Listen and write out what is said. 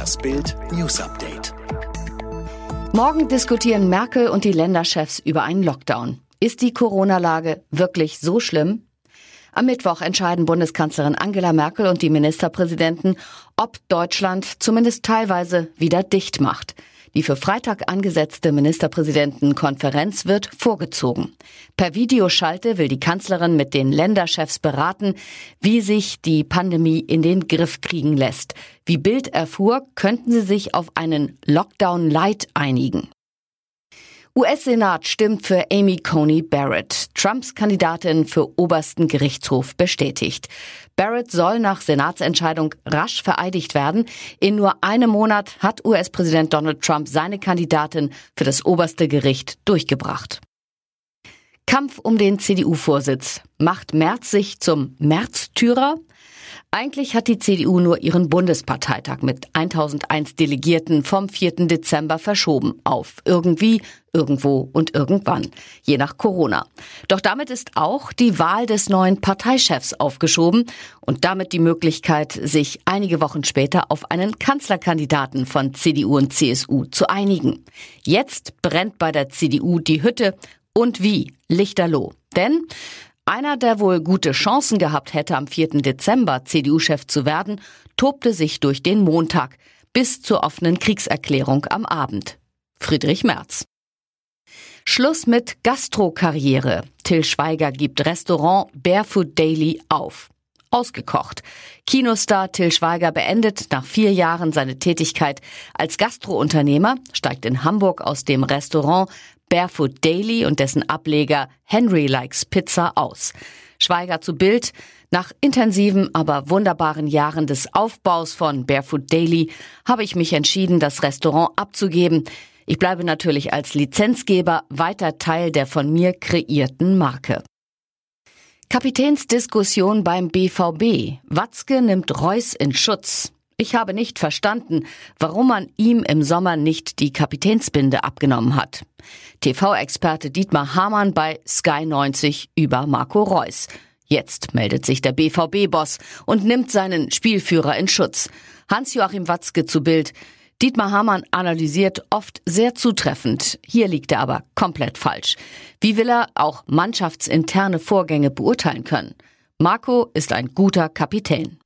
Das Bild News Update. Morgen diskutieren Merkel und die Länderchefs über einen Lockdown. Ist die Corona-Lage wirklich so schlimm? Am Mittwoch entscheiden Bundeskanzlerin Angela Merkel und die Ministerpräsidenten, ob Deutschland zumindest teilweise wieder dicht macht. Die für Freitag angesetzte Ministerpräsidentenkonferenz wird vorgezogen. Per Videoschalte will die Kanzlerin mit den Länderchefs beraten, wie sich die Pandemie in den Griff kriegen lässt. Wie Bild erfuhr, könnten sie sich auf einen Lockdown Light einigen. US-Senat stimmt für Amy Coney Barrett, Trumps Kandidatin für obersten Gerichtshof, bestätigt. Barrett soll nach Senatsentscheidung rasch vereidigt werden. In nur einem Monat hat US-Präsident Donald Trump seine Kandidatin für das oberste Gericht durchgebracht. Kampf um den CDU-Vorsitz. Macht Merz sich zum Märztürer? Eigentlich hat die CDU nur ihren Bundesparteitag mit 1001 Delegierten vom 4. Dezember verschoben auf irgendwie, irgendwo und irgendwann, je nach Corona. Doch damit ist auch die Wahl des neuen Parteichefs aufgeschoben und damit die Möglichkeit, sich einige Wochen später auf einen Kanzlerkandidaten von CDU und CSU zu einigen. Jetzt brennt bei der CDU die Hütte und wie Lichterloh. Denn einer, der wohl gute Chancen gehabt hätte, am 4. Dezember CDU-Chef zu werden, tobte sich durch den Montag bis zur offenen Kriegserklärung am Abend. Friedrich Merz. Schluss mit Gastrokarriere. Till Schweiger gibt Restaurant Barefoot Daily auf. Ausgekocht. Kinostar Till Schweiger beendet nach vier Jahren seine Tätigkeit als Gastrounternehmer, steigt in Hamburg aus dem Restaurant Barefoot Daily und dessen Ableger Henry Likes Pizza aus. Schweiger zu Bild. Nach intensiven, aber wunderbaren Jahren des Aufbaus von Barefoot Daily habe ich mich entschieden, das Restaurant abzugeben. Ich bleibe natürlich als Lizenzgeber weiter Teil der von mir kreierten Marke. Kapitänsdiskussion beim BVB. Watzke nimmt Reus in Schutz. Ich habe nicht verstanden, warum man ihm im Sommer nicht die Kapitänsbinde abgenommen hat. TV-Experte Dietmar Hamann bei Sky 90 über Marco Reus. Jetzt meldet sich der BVB-Boss und nimmt seinen Spielführer in Schutz. Hans-Joachim Watzke zu Bild. Dietmar Hamann analysiert oft sehr zutreffend. Hier liegt er aber komplett falsch. Wie will er auch mannschaftsinterne Vorgänge beurteilen können? Marco ist ein guter Kapitän.